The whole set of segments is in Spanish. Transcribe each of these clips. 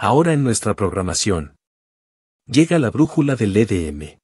Ahora en nuestra programación. Llega la brújula del EDM.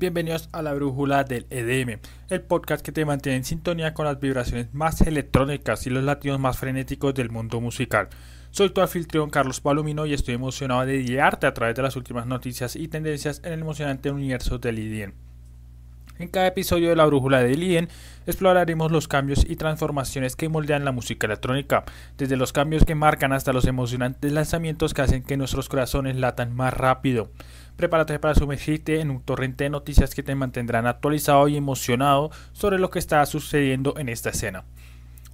Bienvenidos a la brújula del EDM, el podcast que te mantiene en sintonía con las vibraciones más electrónicas y los latidos más frenéticos del mundo musical. Soy tu anfitrión Carlos Palomino y estoy emocionado de guiarte a través de las últimas noticias y tendencias en el emocionante universo del IDM. En cada episodio de la brújula del IDM exploraremos los cambios y transformaciones que moldean la música electrónica, desde los cambios que marcan hasta los emocionantes lanzamientos que hacen que nuestros corazones latan más rápido. Prepárate para sumergirte en un torrente de noticias que te mantendrán actualizado y emocionado sobre lo que está sucediendo en esta escena.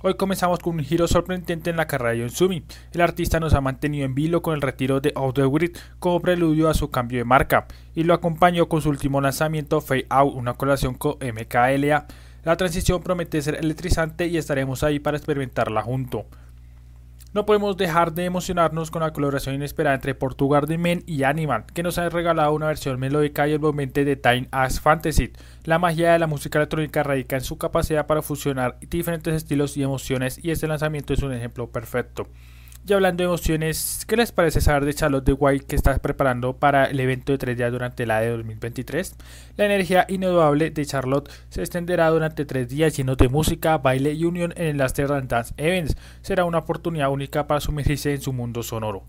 Hoy comenzamos con un giro sorprendente en la carrera de Yonsumi. El artista nos ha mantenido en vilo con el retiro de Out the Grid como preludio a su cambio de marca y lo acompañó con su último lanzamiento Fade Out, una colaboración con MKLA. La transición promete ser electrizante y estaremos ahí para experimentarla junto. No podemos dejar de emocionarnos con la colaboración inesperada entre Portugal de Men y Animal, que nos ha regalado una versión melódica y envolvente de Time as Fantasy. La magia de la música electrónica radica en su capacidad para fusionar diferentes estilos y emociones y este lanzamiento es un ejemplo perfecto. Y hablando de emociones, ¿qué les parece saber de Charlotte de White que está preparando para el evento de tres días durante la de 2023? La energía inudable de Charlotte se extenderá durante tres días llenos de música, baile y unión en el Laster Dance Events. Será una oportunidad única para sumergirse en su mundo sonoro.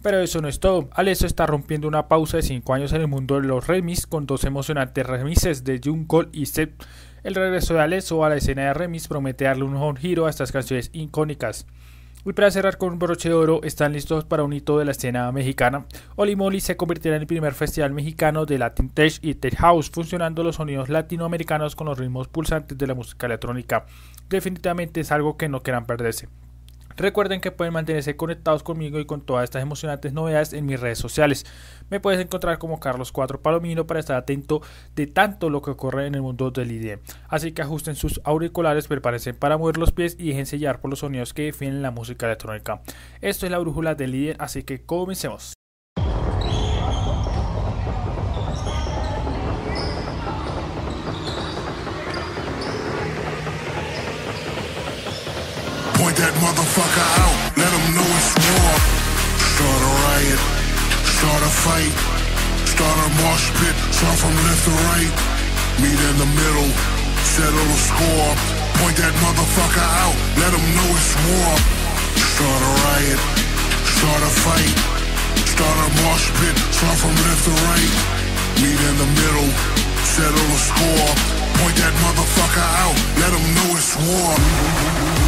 Pero eso no es todo. Alesso está rompiendo una pausa de 5 años en el mundo de los remix con dos emocionantes remises de Jungle y Seth. El regreso de Alesso a la escena de remix promete darle un giro a estas canciones icónicas. Y para cerrar con un broche de oro, están listos para un hito de la escena mexicana. Oli Moly se convertirá en el primer festival mexicano de Latin Tech y Tech House, funcionando los sonidos latinoamericanos con los ritmos pulsantes de la música electrónica. Definitivamente es algo que no quieran perderse. Recuerden que pueden mantenerse conectados conmigo y con todas estas emocionantes novedades en mis redes sociales. Me puedes encontrar como Carlos4 Palomino para estar atento de tanto lo que ocurre en el mundo del IDM. Así que ajusten sus auriculares, prepárense para mover los pies y déjense sellar por los sonidos que definen la música electrónica. Esto es la brújula del líder, así que comencemos. That motherfucker out, let them know it's war. Start a riot, start a fight, start a mosh pit, start from left to right. Meet in the middle, settle the score. Point that motherfucker out, let them know it's war. Start a riot, start a fight, start a mosh pit, start from left to right. Meet in the middle, settle the score. Point that motherfucker out, let them know it's war.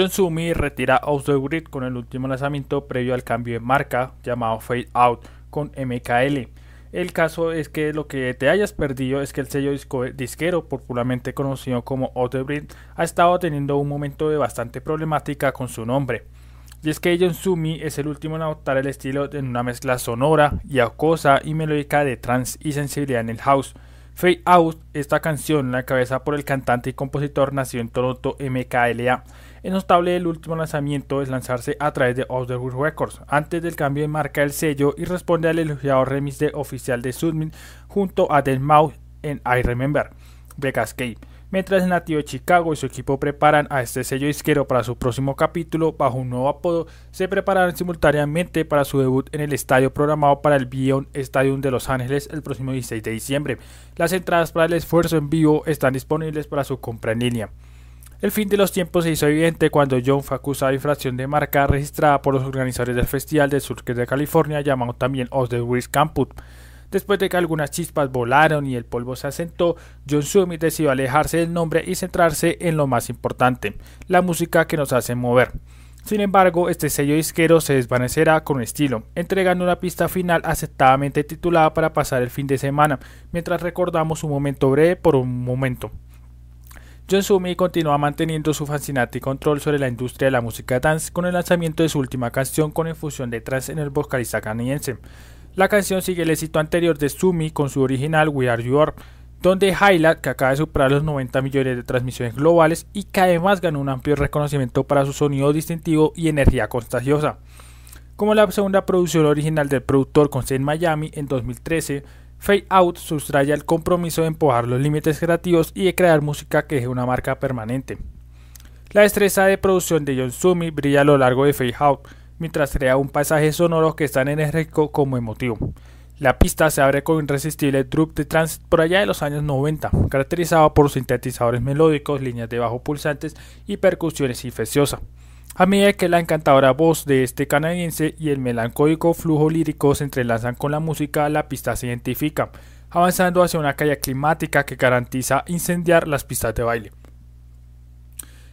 John Sumi retira Off the Grid con el último lanzamiento previo al cambio de marca llamado Fade Out con MKL. El caso es que lo que te hayas perdido es que el sello disquero, popularmente conocido como Off the ha estado teniendo un momento de bastante problemática con su nombre. Y es que John Sumi es el último en adoptar el estilo en una mezcla sonora y acosa y melódica de trance y sensibilidad en el house. Fade Out, esta canción, la cabeza por el cantante y compositor nació en Toronto MKLA es notable el último lanzamiento es lanzarse a través de Otherwood Records, antes del cambio de marca del sello y responde al elogiado remix de oficial de Sudmin junto a Del Mouth en I Remember, Vegascape. Mientras el nativo de Chicago y su equipo preparan a este sello disquero para su próximo capítulo bajo un nuevo apodo, se preparan simultáneamente para su debut en el estadio programado para el Beyond Stadium de Los Ángeles el próximo 16 de diciembre. Las entradas para el esfuerzo en vivo están disponibles para su compra en línea. El fin de los tiempos se hizo evidente cuando John fue acusado de infracción de marca registrada por los organizadores del Festival de Surque de California, llamado también Os the. Después de que algunas chispas volaron y el polvo se asentó, John Summit decidió alejarse del nombre y centrarse en lo más importante, la música que nos hace mover. Sin embargo, este sello disquero se desvanecerá con estilo, entregando una pista final aceptadamente titulada para pasar el fin de semana, mientras recordamos un momento breve por un momento. John Sumi continúa manteniendo su fascinante control sobre la industria de la música dance con el lanzamiento de su última canción con infusión de trance en el vocalista canadiense. La canción sigue el éxito anterior de Sumi con su original We Are You Are, donde Highlight, que acaba de superar los 90 millones de transmisiones globales y que además ganó un amplio reconocimiento para su sonido distintivo y energía contagiosa. Como la segunda producción original del productor con sede en Miami en 2013, Fade Out sustraya el compromiso de empujar los límites creativos y de crear música que deje una marca permanente. La destreza de producción de John Sumi brilla a lo largo de Fade Out, mientras crea un paisaje sonoro que es tan enérgico como emotivo. La pista se abre con un irresistible drop de trance por allá de los años 90, caracterizado por sintetizadores melódicos, líneas de bajo pulsantes y percusiones infecciosas. A medida que la encantadora voz de este canadiense y el melancólico flujo lírico se entrelazan con la música, la pista se identifica, avanzando hacia una calle climática que garantiza incendiar las pistas de baile.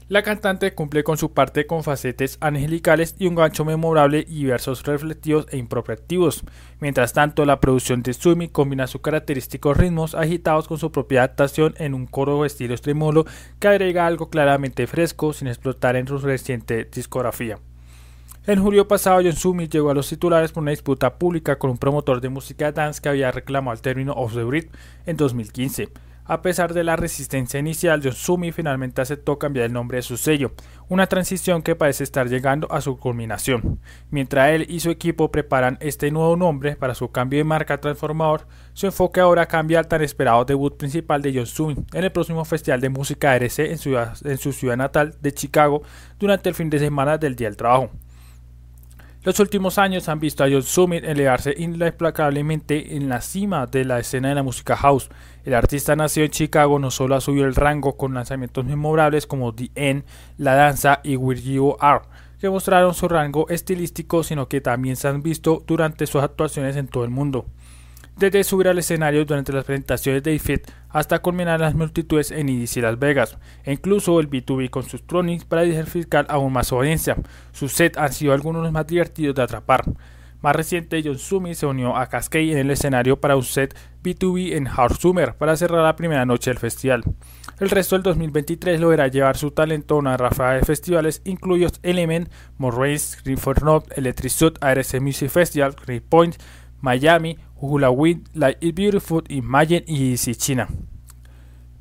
La cantante cumple con su parte con facetes angelicales y un gancho memorable y versos reflectivos e impropetivos. Mientras tanto, la producción de Sumi combina sus característicos ritmos agitados con su propia adaptación en un coro estilo extremolo que agrega algo claramente fresco sin explotar en su reciente discografía. En julio pasado, John Sumi llegó a los titulares por una disputa pública con un promotor de música dance que había reclamado el término off the grid en 2015. A pesar de la resistencia inicial, Yosumi finalmente aceptó cambiar el nombre de su sello, una transición que parece estar llegando a su culminación. Mientras él y su equipo preparan este nuevo nombre para su cambio de marca transformador, su enfoque ahora cambia al tan esperado debut principal de Yosumi en el próximo Festival de Música RC en, su ciudad natal de Chicago durante el fin de semana del Día del Trabajo. Los últimos años han visto a John Summit elevarse implacablemente en la cima de la escena de la música house. El artista nació en Chicago no solo ha subido el rango con lanzamientos memorables como The End, La Danza y Where You Are, que mostraron su rango estilístico, sino que también se han visto durante sus actuaciones en todo el mundo desde subir al escenario durante las presentaciones de IFIT hasta culminar las multitudes en EDC Las Vegas, e incluso el B2B con sus tronings para diversificar aún más su audiencia. Sus sets han sido algunos de los más divertidos de atrapar. Más reciente, John Sumi se unió a Cascade en el escenario para un set B2B en Hard Summer para cerrar la primera noche del festival. El resto del 2023 logrará llevar su talento a una ráfaga de festivales, incluidos Element, Morrace, Green for Electric Suit, ARS Music Festival, Green Point, Miami, Hula Wind, Light is Beautiful, Imagine y Easy China.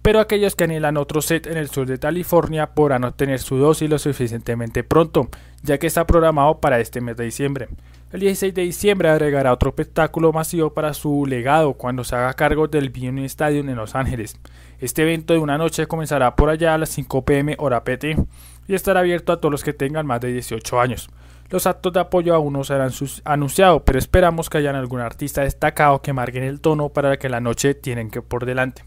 Pero aquellos que anhelan otro set en el sur de California podrán obtener su dosis lo suficientemente pronto, ya que está programado para este mes de diciembre. El 16 de diciembre agregará otro espectáculo masivo para su legado cuando se haga cargo del Bion Stadium en Los Ángeles. Este evento de una noche comenzará por allá a las 5 pm hora PT y estará abierto a todos los que tengan más de 18 años. Los actos de apoyo aún no serán anunciados, pero esperamos que hayan algún artista destacado que marquen el tono para que la noche tienen que por delante.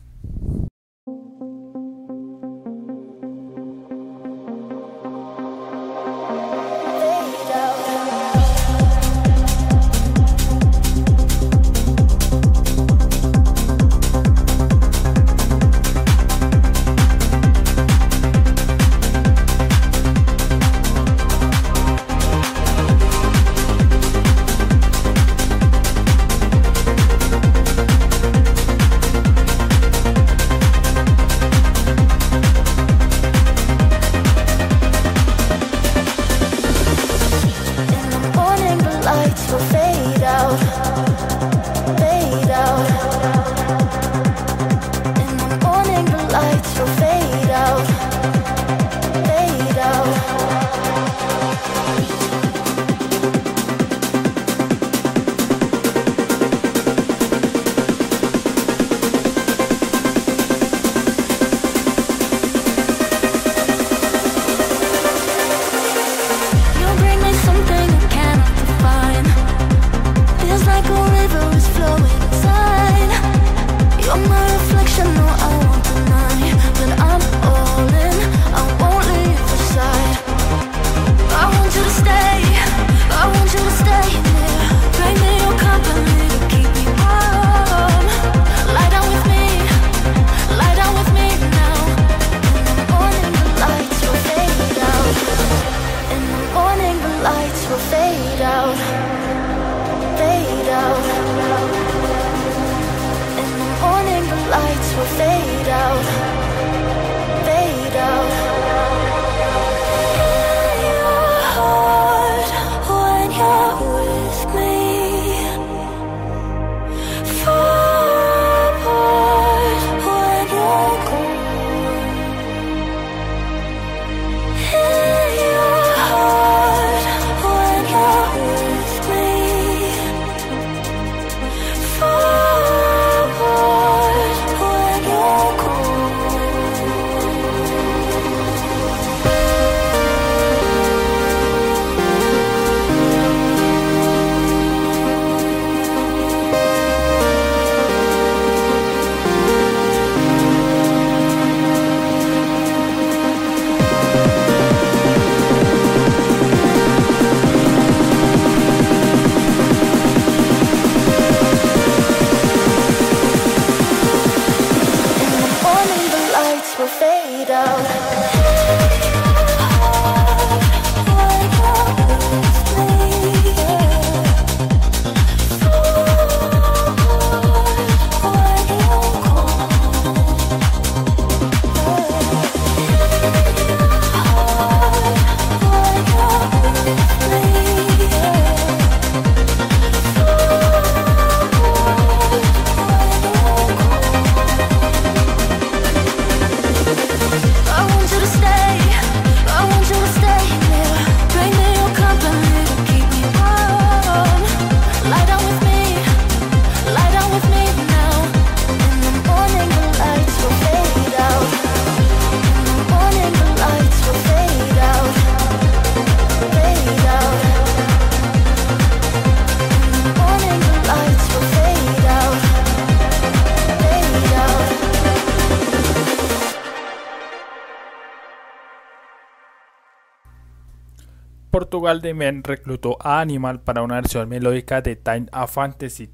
Portugal de Men reclutó a Animal para una versión melódica de Time a Fantasy.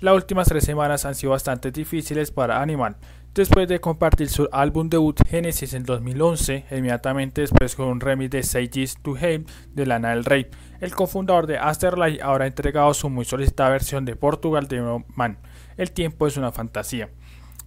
Las últimas tres semanas han sido bastante difíciles para Animal. Después de compartir su álbum debut Genesis en 2011, inmediatamente después con un remix de Sages to Hate de Lana del Rey, el cofundador de Asterlight ahora ha entregado su muy solicitada versión de Portugal de Man. El tiempo es una fantasía.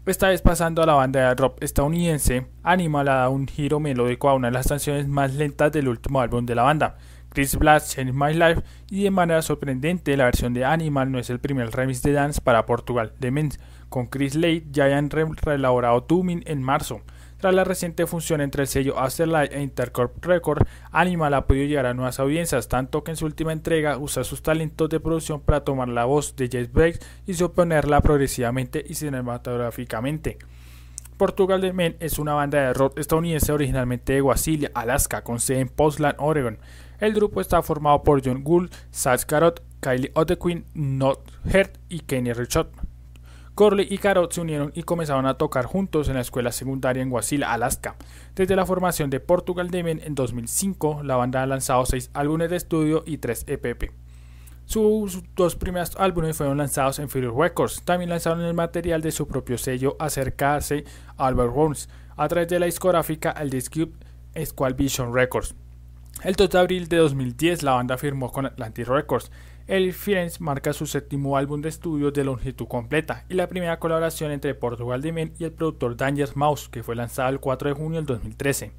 Esta vez pasando a la banda de rock estadounidense, Animal ha dado un giro melódico a una de las canciones más lentas del último álbum de la banda, Chris Blast Change My Life, y de manera sorprendente la versión de Animal no es el primer remix de dance para Portugal, de Men's, con Chris Lade ya hayan reelaborado Dooming en marzo. Tras la reciente función entre el sello Afterlight e Intercorp Record, Animal ha podido llegar a nuevas audiencias, tanto que en su última entrega usa sus talentos de producción para tomar la voz de Jet Breaks y superponerla progresivamente y cinematográficamente. Portugal de Men es una banda de rock estadounidense originalmente de Guasilia, Alaska, con sede en Portland, Oregon. El grupo está formado por John Gould, Sash Carrot, Kylie Odequin, Not Heart y Kenny Richard. Corley y Carot se unieron y comenzaron a tocar juntos en la escuela secundaria en Wasilla, Alaska. Desde la formación de Portugal Demon en 2005, la banda ha lanzado seis álbumes de estudio y tres EPP. Sus dos primeros álbumes fueron lanzados en Fury Records. También lanzaron el material de su propio sello Acercarse Albert Holmes a través de la discográfica El Discube Squall Vision Records. El 2 de abril de 2010 la banda firmó con Atlantic Records el Firenze marca su séptimo álbum de estudio de longitud completa y la primera colaboración entre Portugal de Men y el productor Danger Mouse, que fue lanzada el 4 de junio del 2013.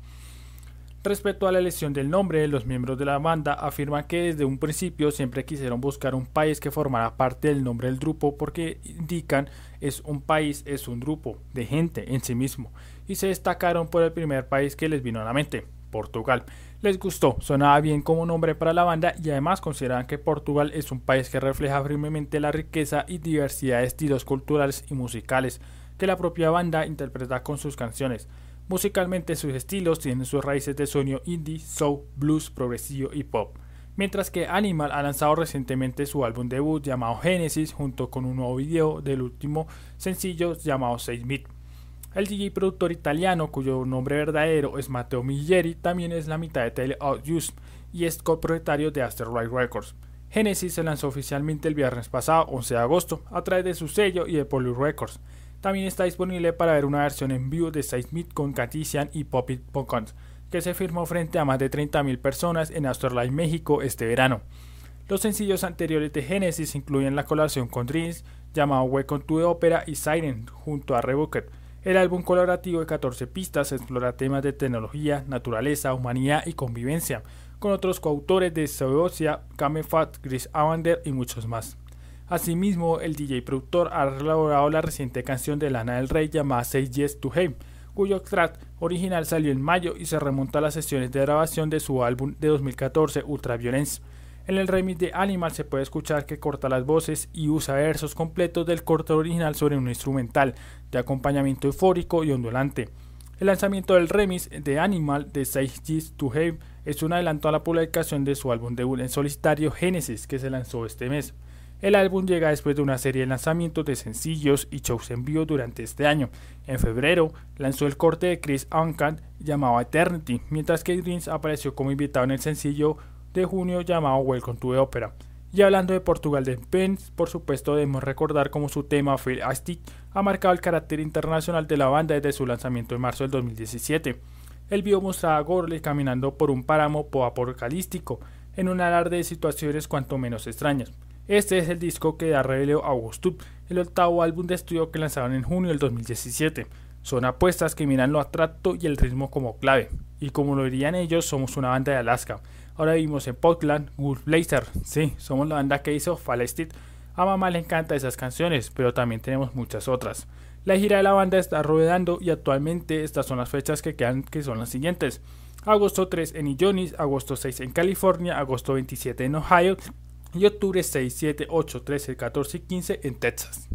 Respecto a la elección del nombre, los miembros de la banda afirman que desde un principio siempre quisieron buscar un país que formara parte del nombre del grupo porque indican es un país, es un grupo de gente en sí mismo y se destacaron por el primer país que les vino a la mente, Portugal les gustó, sonaba bien como nombre para la banda y además consideran que Portugal es un país que refleja firmemente la riqueza y diversidad de estilos culturales y musicales que la propia banda interpreta con sus canciones. Musicalmente sus estilos tienen sus raíces de sonido indie, soul, blues, progresivo y pop. Mientras que Animal ha lanzado recientemente su álbum debut llamado Genesis junto con un nuevo video del último sencillo llamado 6 Meat. El DJ productor italiano, cuyo nombre verdadero es Matteo Milleri, también es la mitad de Tele Use y es copropietario de Asteroid Records. Genesis se lanzó oficialmente el viernes pasado, 11 de agosto, a través de su sello y de Poly Records. También está disponible para ver una versión en vivo de Seismic con Catician y Poppy Pocons, que se firmó frente a más de 30.000 personas en Astorlight, México este verano. Los sencillos anteriores de Genesis incluyen la colaboración con Dreams, llamado Welcome to the Opera y Siren, junto a Revoked el álbum colaborativo de 14 pistas explora temas de tecnología, naturaleza, humanidad y convivencia, con otros coautores de Seocia, Kamefat, Chris Avander y muchos más. Asimismo, el DJ productor ha elaborado la reciente canción de Lana del Rey llamada Say Yes to Him, cuyo track original salió en mayo y se remonta a las sesiones de grabación de su álbum de 2014 Ultraviolence. En el remix de Animal se puede escuchar que corta las voces y usa versos completos del corte original sobre un instrumental de acompañamiento eufórico y ondulante. El lanzamiento del remix de Animal de 6 G's to Have es un adelanto a la publicación de su álbum debut en solitario Genesis que se lanzó este mes. El álbum llega después de una serie de lanzamientos de sencillos y shows en vivo durante este año. En febrero lanzó el corte de Chris Uncan llamado Eternity, mientras que Dreams apareció como invitado en el sencillo de junio llamado Welcome to the Opera, Y hablando de Portugal de Pence, por supuesto debemos recordar cómo su tema Feel Astic ha marcado el carácter internacional de la banda desde su lanzamiento en marzo del 2017. El video mostraba a Gorley caminando por un páramo apocalíptico, en un alarde de situaciones cuanto menos extrañas. Este es el disco que da reveló a Augustus, el octavo álbum de estudio que lanzaron en junio del 2017. Son apuestas que miran lo abstracto y el ritmo como clave, y como lo dirían ellos, somos una banda de Alaska. Ahora vivimos en Portland, Wolf Blazer. Sí, somos la banda que hizo Falestit. A mamá le encantan esas canciones, pero también tenemos muchas otras. La gira de la banda está rodando y actualmente estas son las fechas que quedan, que son las siguientes. Agosto 3 en Illinois, agosto 6 en California, agosto 27 en Ohio y octubre 6, 7, 8, 13, 14 y 15 en Texas.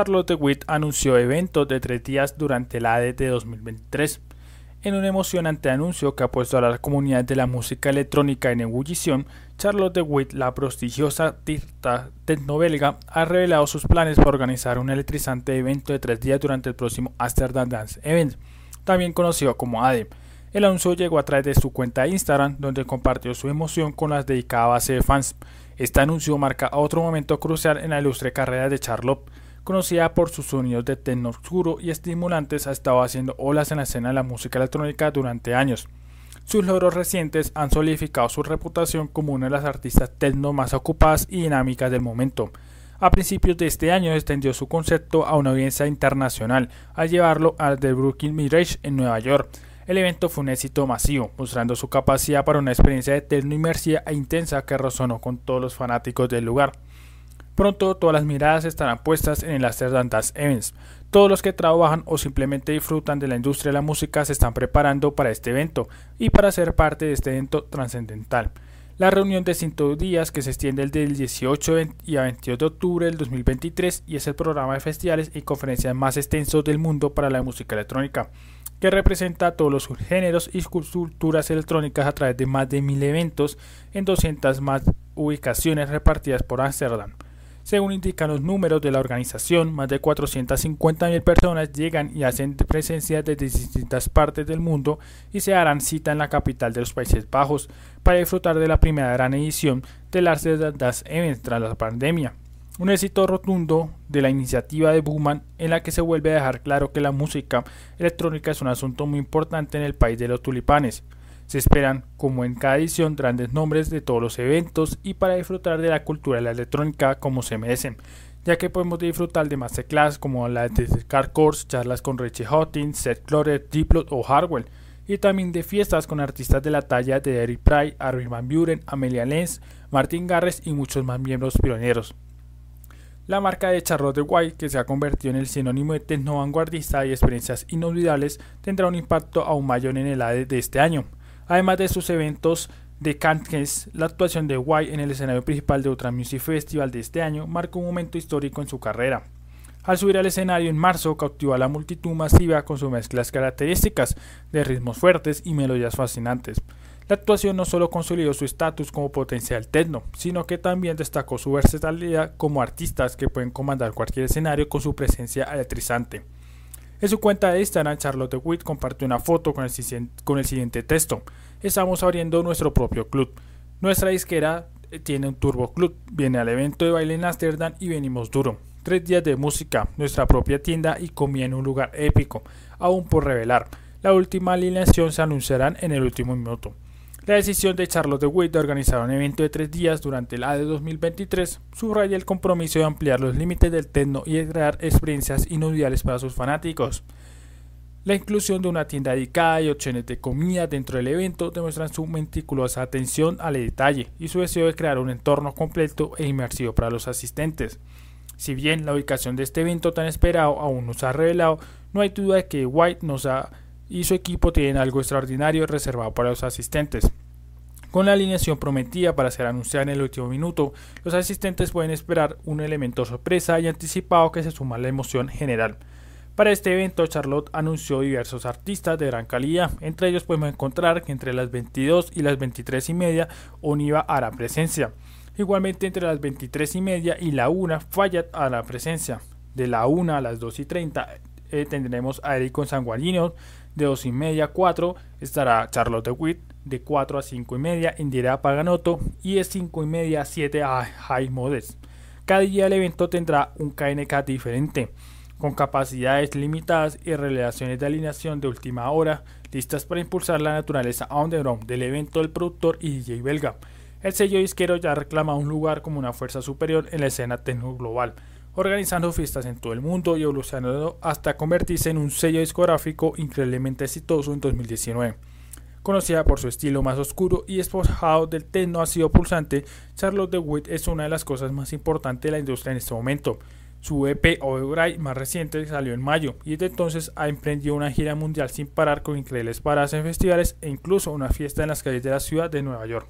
Charlotte Witt anunció eventos de tres días durante la AD de 2023. En un emocionante anuncio que ha puesto a la comunidad de la música electrónica en ebullición, Charlotte Witt, la prestigiosa artista tecnobelga, ha revelado sus planes para organizar un electrizante evento de tres días durante el próximo Amsterdam Dance Event, también conocido como ADEM. El anuncio llegó a través de su cuenta de Instagram, donde compartió su emoción con las dedicadas base de fans. Este anuncio marca otro momento crucial en la ilustre carrera de Charlotte conocida por sus sonidos de techno oscuro y estimulantes, ha estado haciendo olas en la escena de la música electrónica durante años. Sus logros recientes han solidificado su reputación como una de las artistas techno más ocupadas y dinámicas del momento. A principios de este año extendió su concepto a una audiencia internacional al llevarlo al The Brooklyn Mirage en Nueva York. El evento fue un éxito masivo, mostrando su capacidad para una experiencia de techno inmersiva e intensa que resonó con todos los fanáticos del lugar. Pronto todas las miradas estarán puestas en el Amsterdam Dance Events. Todos los que trabajan o simplemente disfrutan de la industria de la música se están preparando para este evento y para ser parte de este evento trascendental. La reunión de 5 días que se extiende del 18 y a 22 de octubre del 2023 y es el programa de festivales y conferencias más extenso del mundo para la música electrónica, que representa todos los géneros y culturas electrónicas a través de más de 1000 eventos en 200 más ubicaciones repartidas por Amsterdam. Según indican los números de la organización, más de 450.000 personas llegan y hacen presencia desde distintas partes del mundo y se harán cita en la capital de los Países Bajos para disfrutar de la primera gran edición del Arte Das Event tras la pandemia. Un éxito rotundo de la iniciativa de Buman en la que se vuelve a dejar claro que la música electrónica es un asunto muy importante en el país de los tulipanes. Se esperan, como en cada edición, grandes nombres de todos los eventos y para disfrutar de la cultura de la electrónica como se merecen, ya que podemos disfrutar de masterclass como la de Car Course, charlas con Richie Houghton, Seth Cloret, Diplo o Hardwell, y también de fiestas con artistas de la talla de Eric Pry, Armin Van Buren, Amelia Lenz, Martin Garres y muchos más miembros pioneros. La marca de Charlotte de White, que se ha convertido en el sinónimo de techno vanguardista y experiencias inolvidables, tendrá un impacto aún mayor en el ADE de este año. Además de sus eventos de Cannes, la actuación de White en el escenario principal de Ultra Music Festival de este año marcó un momento histórico en su carrera. Al subir al escenario en marzo cautivó a la multitud masiva con sus mezclas características de ritmos fuertes y melodías fascinantes. La actuación no solo consolidó su estatus como potencial techno, sino que también destacó su versatilidad como artistas que pueden comandar cualquier escenario con su presencia electrizante. En su cuenta de Instagram, Charlotte Witt compartió una foto con el, siguiente texto. Estamos abriendo nuestro propio club. Nuestra disquera eh, tiene un turbo club. Viene al evento de baile en Amsterdam y venimos duro. Tres días de música, nuestra propia tienda y comida en un lugar épico, aún por revelar. La última alineación se anunciarán en el último minuto. La decisión de Charlotte de Witt de organizar un evento de tres días durante el AD 2023 subraya el compromiso de ampliar los límites del techno y de crear experiencias inolvidables para sus fanáticos. La inclusión de una tienda dedicada y opciones de comida dentro del evento demuestran su meticulosa atención al detalle y su deseo de crear un entorno completo e inmersivo para los asistentes. Si bien la ubicación de este evento tan esperado aún no se ha revelado, no hay duda de que White nos ha y su equipo tienen algo extraordinario reservado para los asistentes. Con la alineación prometida para ser anunciada en el último minuto, los asistentes pueden esperar un elemento sorpresa y anticipado que se suma a la emoción general. Para este evento, Charlotte anunció diversos artistas de gran calidad. Entre ellos podemos encontrar que entre las 22 y las 23 y media Oniva hará presencia. Igualmente entre las 23 y media y la 1 Fayat hará presencia. De la 1 a las 2 y 30 eh, tendremos a Eric Sanguanino, de 2 y media a 4 estará Charlotte Witt, de 4 a 5 y media Indira Paganotto y de 5 y media a 7 a High Modest. Cada día el evento tendrá un KNK diferente, con capacidades limitadas y relaciones de alineación de última hora, listas para impulsar la naturaleza underground del evento del productor y DJ belga. El sello disquero ya reclama un lugar como una fuerza superior en la escena tecno global, organizando fiestas en todo el mundo y evolucionando hasta convertirse en un sello discográfico increíblemente exitoso en 2019. Conocida por su estilo más oscuro y esponjado del techno sido pulsante, Charlotte DeWitt es una de las cosas más importantes de la industria en este momento. Su EP Override más reciente salió en mayo y desde entonces ha emprendido una gira mundial sin parar con increíbles paradas en festivales e incluso una fiesta en las calles de la ciudad de Nueva York.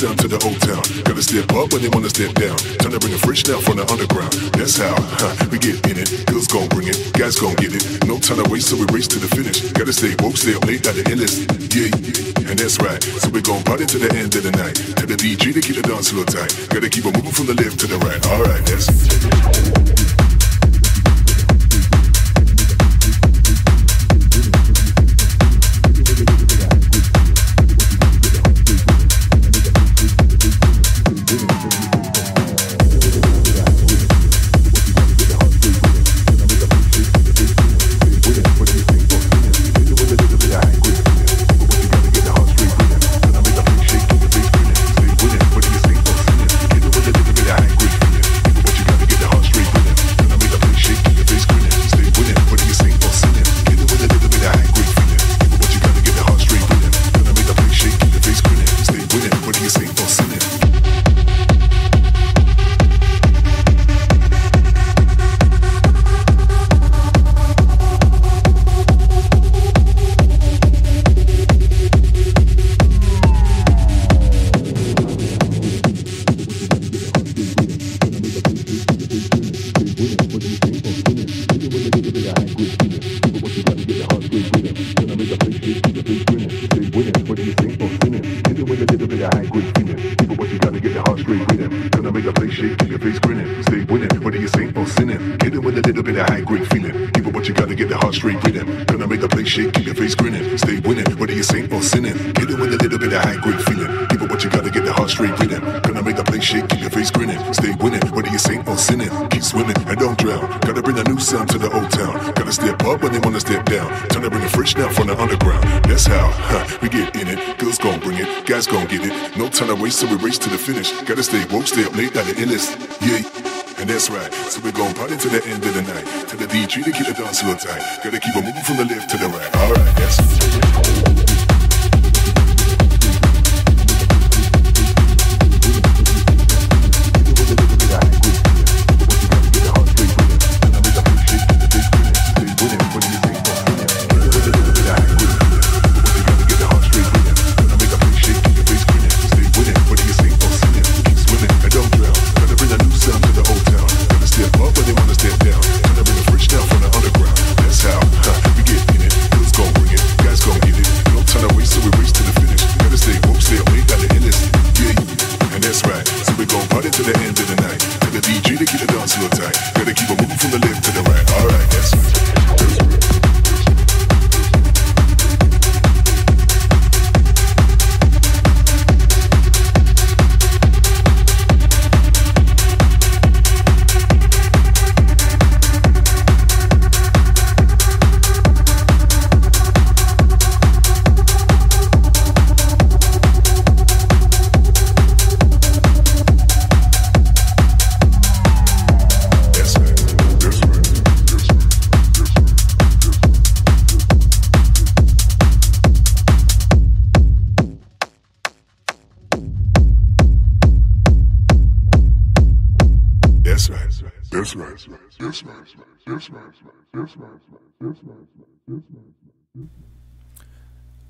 Sound to the old town. Gotta step up when they wanna step down. Time to bring a fresh now from the underground. That's how huh, we get in it. Girls gon' bring it, guys gon' get it. No time to waste, so we race to the finish. Gotta stay woke, stay up late at the endless. Yeah, and that's right. So we gon' party to the end of the night. Tell the DJ to keep the dance floor tight. Gotta keep it moving from the left to the right. Alright, that's winning. Whether you saint or sinning, hit it with a little bit of high grade feeling. Give it what you gotta get the heart straight rhythm. Gonna make the place shake, keep your face grinning. Stay winning, whether you saint or sinning, hit it with a little bit of high grade feeling. Give it what you gotta get the heart straight rhythm. Gonna make the place shake, keep your face grinning. Stay winning, whether you saint or sinning, keep swimming and don't drown. Gotta bring a new sound to the old town. Gotta step up when they wanna step down. Time to bring the fresh now from the underground. That's how huh, we get in it. Girls gon' bring it, guys gon' get it. No time to waste, so we race to the finish. Gotta stay woke, stay up late got the illest. Yeah. And that's right. So we're going party to the end of the night. To the DJ to keep the dance floor tight. Gotta keep on moving from the left to the right. Alright, that's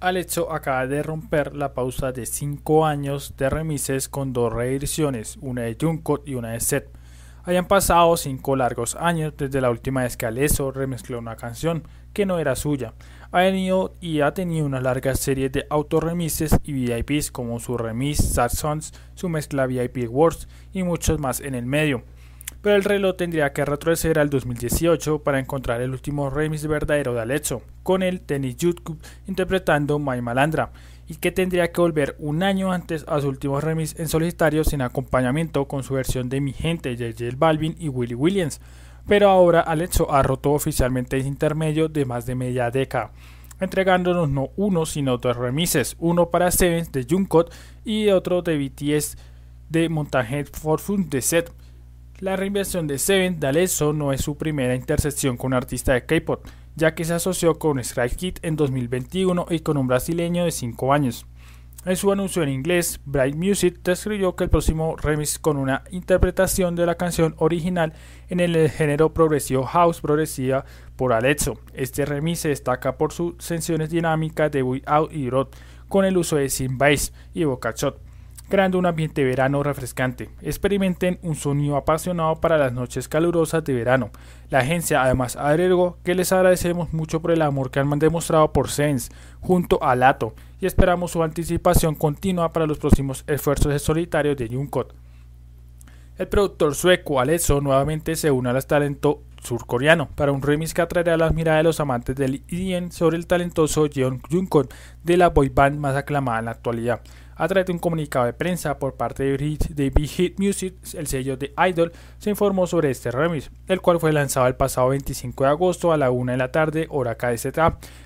Alecho acaba de romper la pausa de 5 años de remises con dos reediciones, una de Junkot y una de Set. Hayan pasado 5 largos años desde la última vez que Alesso remezcló una canción que no era suya. Ha venido y ha tenido una larga serie de autorremises y VIPs como su remis Sad Sons, su mezcla VIP Wars y muchos más en el medio pero el reloj tendría que retroceder al 2018 para encontrar el último remix verdadero de Alesso, con el Tennis YouTube interpretando My Malandra, y que tendría que volver un año antes a su último remix en solitario sin acompañamiento con su versión de Mi Gente, JJ Balvin y Willie Williams. Pero ahora Alesso ha roto oficialmente ese intermedio de más de media década entregándonos no uno sino dos remises, uno para Seven de Junkot y otro de BTS de Montaje Fortune de Set. La reinvención de Seven de Alesso no es su primera intersección con un artista de K-pop, ya que se asoció con Strike Kid en 2021 y con un brasileño de 5 años. En su anuncio en inglés, Bright Music describió que el próximo remix con una interpretación de la canción original en el género progresivo house progresiva por Alesso. Este remix se destaca por sus sensaciones dinámicas de We Out y Rod, con el uso de synth bass y vocal shot, creando un ambiente verano refrescante. Experimenten un sonido apasionado para las noches calurosas de verano. La agencia además agregó que les agradecemos mucho por el amor que han demostrado por Sense junto a Lato y esperamos su anticipación continua para los próximos esfuerzos solitarios de Junkot. El productor sueco Alesso nuevamente se une al talento surcoreano para un remix que atraerá las miradas de los amantes del EDM sobre el talentoso Jeon Jungkook de la boy band más aclamada en la actualidad. A través de un comunicado de prensa por parte de Big Hit Music, el sello de Idol, se informó sobre este remix, el cual fue lanzado el pasado 25 de agosto a la 1 de la tarde, hora KST,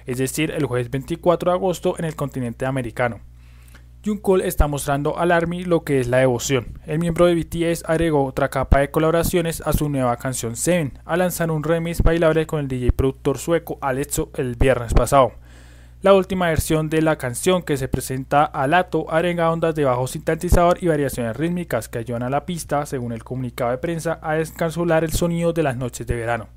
es decir, el jueves 24 de agosto en el continente americano. Jungkook está mostrando al ARMY lo que es la devoción. El miembro de BTS agregó otra capa de colaboraciones a su nueva canción Seven, al lanzar un remix bailable con el DJ productor sueco Alexo el viernes pasado. La última versión de la canción que se presenta a Lato agrega ondas de bajo sintetizador y variaciones rítmicas que ayudan a la pista, según el comunicado de prensa, a descansular el sonido de las noches de verano.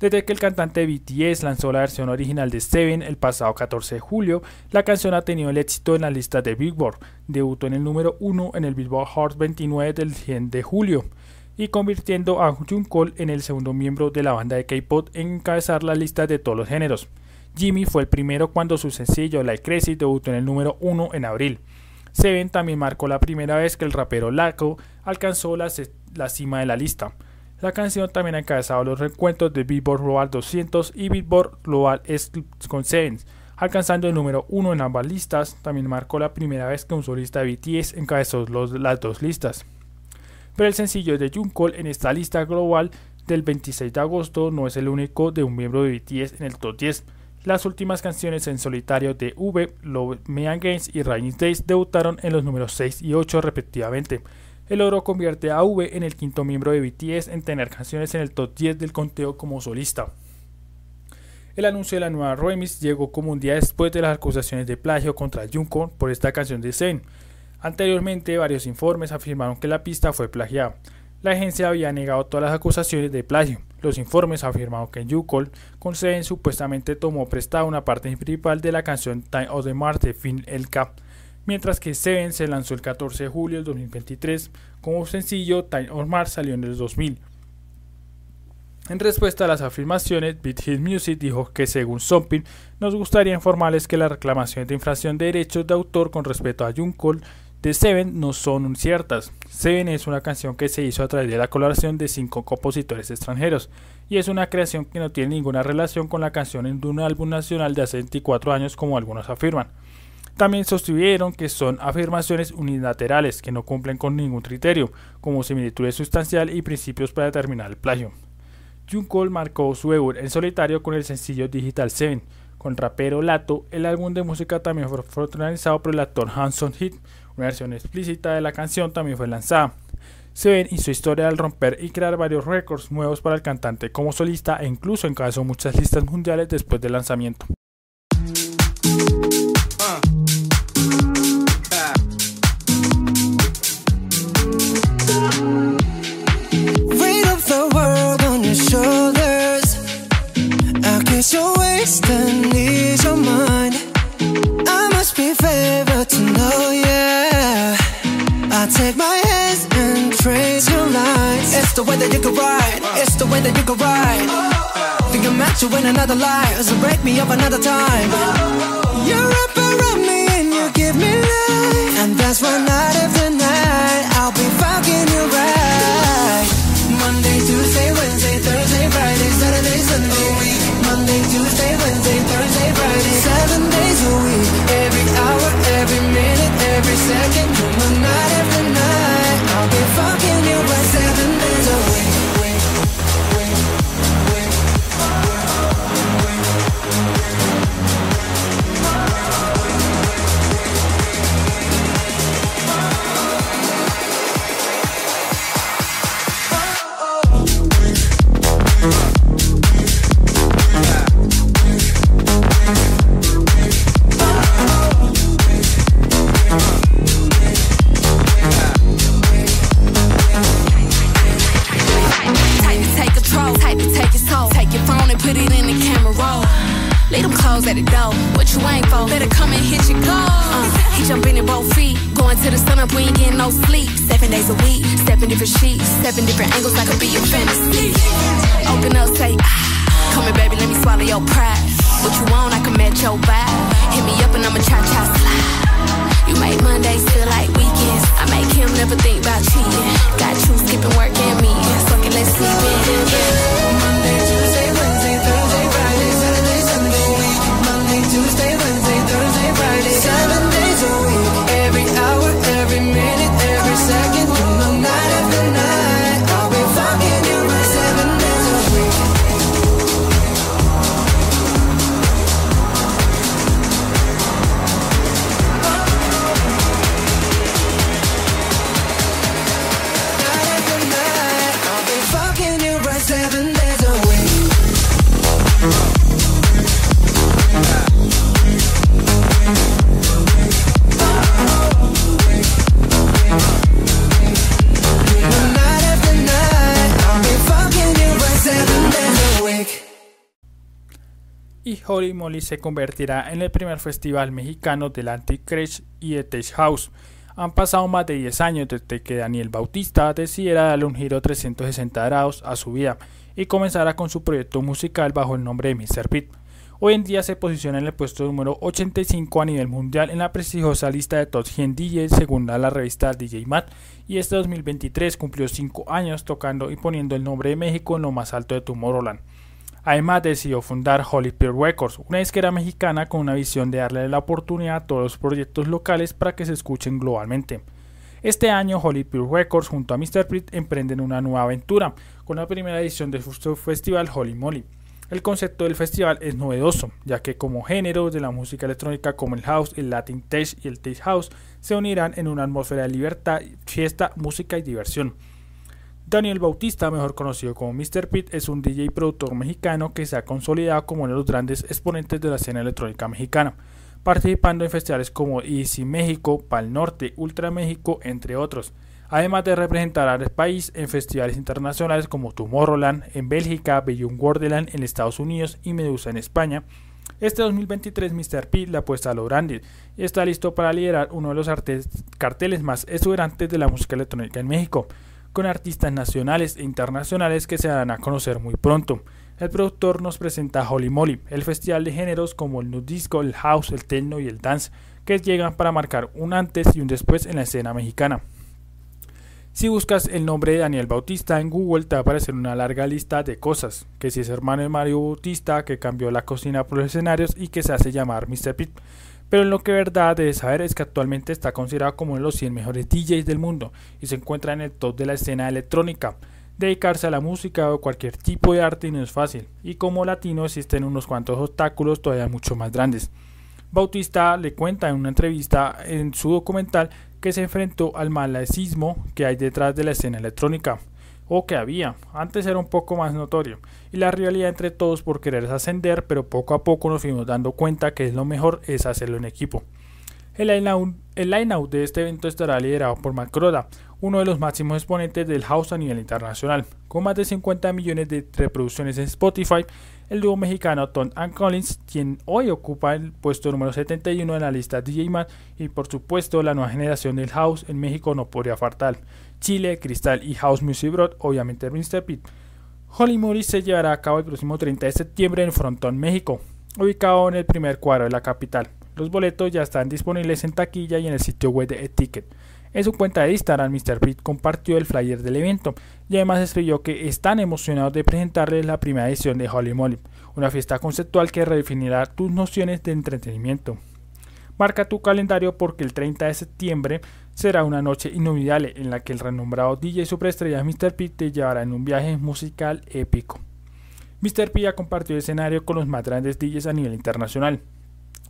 Desde que el cantante BTS lanzó la versión original de Seven el pasado 14 de julio, la canción ha tenido el éxito en la lista de Billboard. Debutó en el número 1 en el Billboard Hot 29 del 100 de julio y convirtiendo a Jungkook en el segundo miembro de la banda de K-pop en encabezar la lista de todos los géneros. Jimmy fue el primero cuando su sencillo Like Crazy debutó en el número 1 en abril. Seven también marcó la primera vez que el rapero Laco alcanzó la cima de la lista. La canción también ha encabezado los recuentos de Billboard Global 200 y Billboard Global con Seven, alcanzando el número 1 en ambas listas. También marcó la primera vez que un solista de BTS encabezó las dos listas. Pero el sencillo de Jungkook en esta lista global del 26 de agosto no es el único de un miembro de BTS en el top 10. Las últimas canciones en solitario de V, Love Me Games y Rainy Days debutaron en los números 6 y 8 respectivamente. El oro convierte a V en el quinto miembro de BTS en tener canciones en el top 10 del conteo como solista. El anuncio de la nueva remix llegó como un día después de las acusaciones de plagio contra Jungkook por esta canción de Zen. Anteriormente, varios informes afirmaron que la pista fue plagiada. La agencia había negado todas las acusaciones de plagio. Los informes afirmaron que Jungkook con Zen supuestamente tomó prestada una parte principal de la canción Time of the Mars de Finn El Cap mientras que Seven se lanzó el 14 de julio del 2023 como sencillo Time of Mars salió en el 2000. En respuesta a las afirmaciones, Beat Hit Music dijo que según Zompin, nos gustaría informarles que las reclamaciones de infracción de derechos de autor con respecto a Junkol de Seven no son ciertas. Seven es una canción que se hizo a través de la colaboración de cinco compositores extranjeros y es una creación que no tiene ninguna relación con la canción en un álbum nacional de hace 24 años como algunos afirman. También sostuvieron que son afirmaciones unilaterales que no cumplen con ningún criterio, como similitud sustancial y principios para determinar el plagio. Junkol marcó su debut en solitario con el sencillo Digital 7. Con rapero Lato, el álbum de música también fue protagonizado por el actor Hanson Hit. Una versión explícita de la canción también fue lanzada. Seven hizo historia al romper y crear varios récords nuevos para el cantante como solista e incluso encabezó muchas listas mundiales después del lanzamiento. The way that you can ride. It's the way that you can ride. Think I'm meant to win another life, so break me up another time. Holy Moly se convertirá en el primer festival mexicano del Anticrash y de Tech House. Han pasado más de 10 años desde que Daniel Bautista decidiera darle un giro 360 grados a su vida y comenzara con su proyecto musical bajo el nombre de Mr. Pete. Hoy en día se posiciona en el puesto número 85 a nivel mundial en la prestigiosa lista de Top 100 DJs según la revista DJ Mat y este 2023 cumplió 5 años tocando y poniendo el nombre de México en lo más alto de Tomorrowland. Además decidió fundar Holy Peer Records, una disquera mexicana con una visión de darle la oportunidad a todos los proyectos locales para que se escuchen globalmente. Este año Holy Peer Records junto a Mr. Pete emprenden una nueva aventura con la primera edición de su festival Holy Moly. El concepto del festival es novedoso, ya que como géneros de la música electrónica como el house, el latin tech y el tech house se unirán en una atmósfera de libertad, fiesta, música y diversión. Daniel Bautista, mejor conocido como Mr. Pete, es un DJ y productor mexicano que se ha consolidado como uno de los grandes exponentes de la escena electrónica mexicana, participando en festivales como Easy México, Pal Norte, Ultra México, entre otros, además de representar al país en festivales internacionales como Tomorrowland en Bélgica, Beyond Wonderland en Estados Unidos y Medusa en España. Este 2023 Mr. P le apuesta a lo grande y está listo para liderar uno de los carteles más exuberantes de la música electrónica en México, con artistas nacionales e internacionales que se darán a conocer muy pronto. El productor nos presenta Holy Moly, el festival de géneros como el nu disco, el house, el techno y el dance, que llegan para marcar un antes y un después en la escena mexicana. Si buscas el nombre de Daniel Bautista en Google te va a aparecer una larga lista de cosas, que si es hermano de Mario Bautista, que cambió la cocina por los escenarios y que se hace llamar Mr. Pete. Pero lo que verdad debes saber es que actualmente está considerado como uno de los 100 mejores DJs del mundo y se encuentra en el top de la escena electrónica. Dedicarse a la música o cualquier tipo de arte no es fácil, y como latino existen unos cuantos obstáculos todavía mucho más grandes. Bautista le cuenta en una entrevista en su documental que se enfrentó al malacismo que hay detrás de la escena electrónica, o que había, antes era un poco más notorio, y la rivalidad entre todos por querer ascender, pero poco a poco nos fuimos dando cuenta que es lo mejor es hacerlo en equipo. El line-out line-out de este evento estará liderado por Matt Croda, uno de los máximos exponentes del house a nivel internacional. Con más de 50 millones de reproducciones en Spotify, el dúo mexicano Tom and Collins, quien hoy ocupa el puesto número 71 en la lista DJ Man, y por supuesto la nueva generación del house en México no podría faltar. Chile, Cristal y House Music Broad, obviamente Mr. Pete. Holy Moly se llevará a cabo el próximo 30 de septiembre en Frontón, México, ubicado en el primer cuadro de la capital. Los boletos ya están disponibles en taquilla y en el sitio web de Eticket. En su cuenta de Instagram, Mr. Pete compartió el flyer del evento y además escribió que están emocionados de presentarles la primera edición de Holy Moly, una fiesta conceptual que redefinirá tus nociones de entretenimiento. Marca tu calendario porque el 30 de septiembre será una noche inolvidable en la que el renombrado DJ superestrella Mr. Pete te llevará en un viaje musical épico. Mr. P ha compartido escenario con los más grandes DJs a nivel internacional.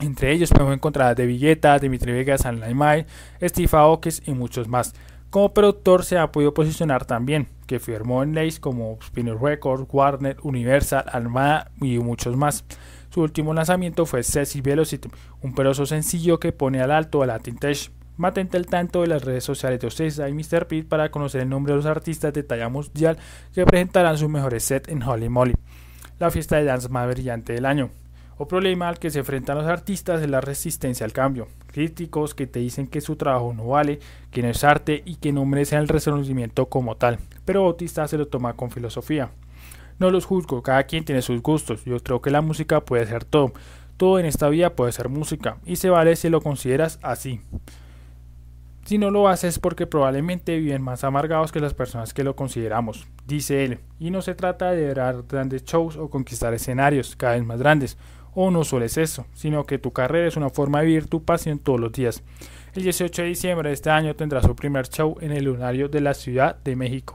Entre ellos podemos encontrar a De Villeta, Dimitri Vegas, San Laimai, Steve Aoki y muchos más. Como productor se ha podido posicionar también, que firmó en leyes como Spinner Records, Warner, Universal, Almada y muchos más. Su último lanzamiento fue Sexy Velocity, un peroso sencillo que pone al alto a Latin Tech. Mantente al tanto de las redes sociales de Ocesa y Mr. Pete para conocer el nombre de los artistas de talla mundial que presentarán sus mejores sets en Holy Moly, la fiesta de dance más brillante del año. O problema al que se enfrentan los artistas es la resistencia al cambio. Críticos que te dicen que su trabajo no vale, que no es arte y que no merece el reconocimiento como tal. Pero Bautista se lo toma con filosofía. No los juzgo, cada quien tiene sus gustos. Yo creo que la música puede ser todo. Todo en esta vida puede ser música, y se vale si lo consideras así. Si no lo haces porque probablemente viven más amargados que las personas que lo consideramos, dice él, y no se trata de dar grandes shows o conquistar escenarios cada vez más grandes, o no solo es eso, sino que tu carrera es una forma de vivir tu pasión todos los días. El 18 de diciembre de este año tendrá su primer show en el lunario de la Ciudad de México.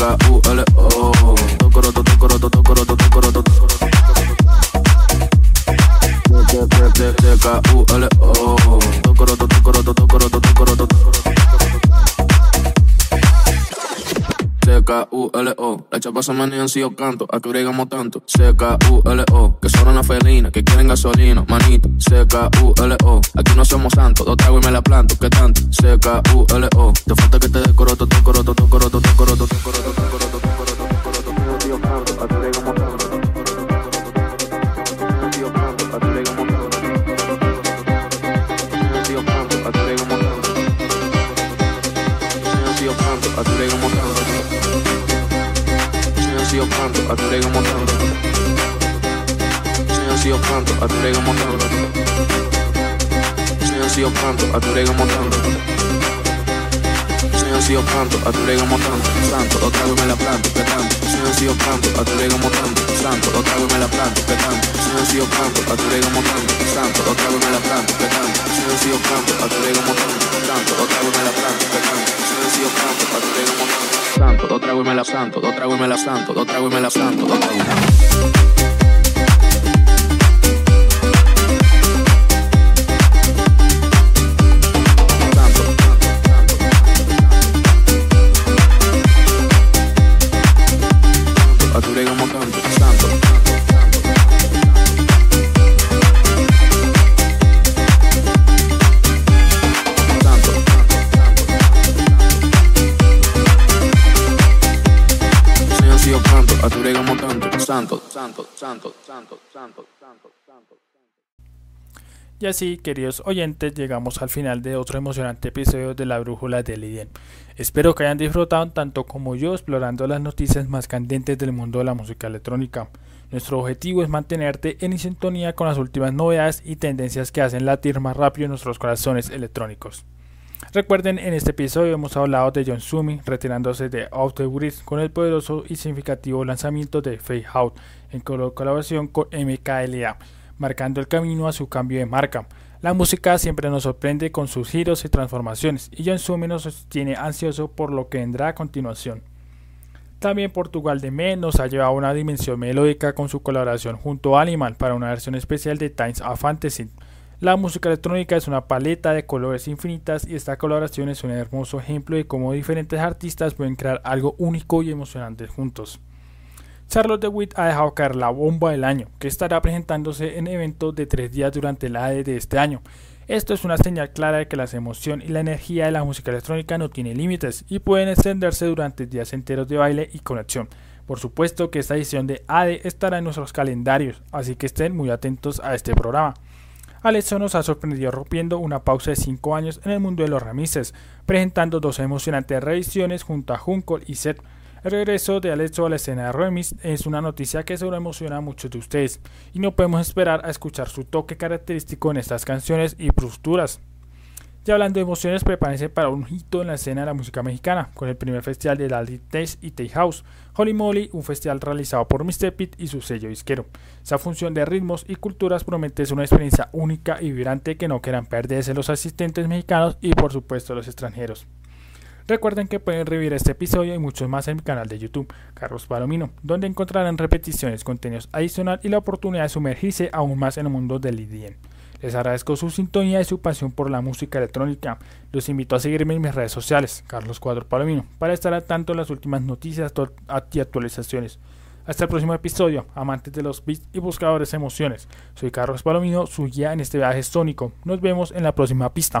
K-U-L-O se manejan si yo canto, a que bregamos tanto C-K-U-L-O Que son una felina, que quieren gasolina, manito C-K-U-L-O Aquí no somos santos, dos tragos y me la planto, ¿qué tanto? C-K-U-L-O Te falta que te decoroto, tocoroto, tocoroto, tocoroto, tocoroto, tocoroto, tocoroto, tocoroto Si yo canto, a que bregamos tanto sido pronto, a tu llega a tu llega un montón. A tu llega un montón. A tu. Santo, otra me la planto, que tanto. Soñado a tu. Santo, otra me la planto, que tanto. Soñado sido a tu. Santo, otra me la planto, que tanto. Soñado sido a tu. Santo, me la planto, a tu. Santo, dos tragos y me la santo, dos tragos y me la santo, dos tragos y me la santo, dos tragos y me la santo, santo, santo, santo, santo, santo, santo, santo. Y así, queridos oyentes, llegamos al final de otro emocionante episodio de La Brújula de Lidien. Espero que hayan disfrutado tanto como yo explorando las noticias más candentes del mundo de la música electrónica. Nuestro objetivo es mantenerte en sintonía con las últimas novedades y tendencias que hacen latir más rápido nuestros corazones electrónicos. Recuerden, en este episodio hemos hablado de John Sumi retirándose de Out the Grid con el poderoso y significativo lanzamiento de Fade Out en colaboración con MKLA, marcando el camino a su cambio de marca. La música siempre nos sorprende con sus giros y transformaciones, y John Sumi nos tiene ansioso por lo que vendrá a continuación. También Portugal de Me nos ha llevado a una dimensión melódica con su colaboración junto a Animal para una versión especial de Times of Fantasy. La música electrónica es una paleta de colores infinitas y esta colaboración es un hermoso ejemplo de cómo diferentes artistas pueden crear algo único y emocionante juntos. Charlotte DeWitt ha dejado caer la bomba del año, que estará presentándose en eventos de tres días durante el ADE de este año. Esto es una señal clara de que la emoción y la energía de la música electrónica no tiene límites y pueden extenderse durante días enteros de baile y conexión. Por supuesto que esta edición de ADE estará en nuestros calendarios, así que estén muy atentos a este programa. Alexo nos ha sorprendido rompiendo una pausa de 5 años en el mundo de los remises, presentando dos emocionantes reediciones junto a Junko y Seth. El regreso de Alexo a la escena de remix es una noticia que seguro emociona a muchos de ustedes, y no podemos esperar a escuchar su toque característico en estas canciones y posturas. Y hablando de emociones, prepárense para un hito en la escena de la música mexicana, con el primer festival de la Taste y Tay House, Holy Moly, un festival realizado por Mr. Pit y su sello disquero. Esa función de ritmos y culturas promete ser una experiencia única y vibrante que no quieran perderse los asistentes mexicanos y por supuesto los extranjeros. Recuerden que pueden revivir este episodio y muchos más en mi canal de YouTube, Carlos Palomino, donde encontrarán repeticiones, contenidos adicionales y la oportunidad de sumergirse aún más en el mundo del IDM. Les agradezco su sintonía y su pasión por la música electrónica. Los invito a seguirme en mis redes sociales, Carlos Cuadro Palomino, para estar al tanto de las últimas noticias y actualizaciones. Hasta el próximo episodio, amantes de los beats y buscadores de emociones. Soy Carlos Palomino, su guía en este viaje sónico. Nos vemos en la próxima pista.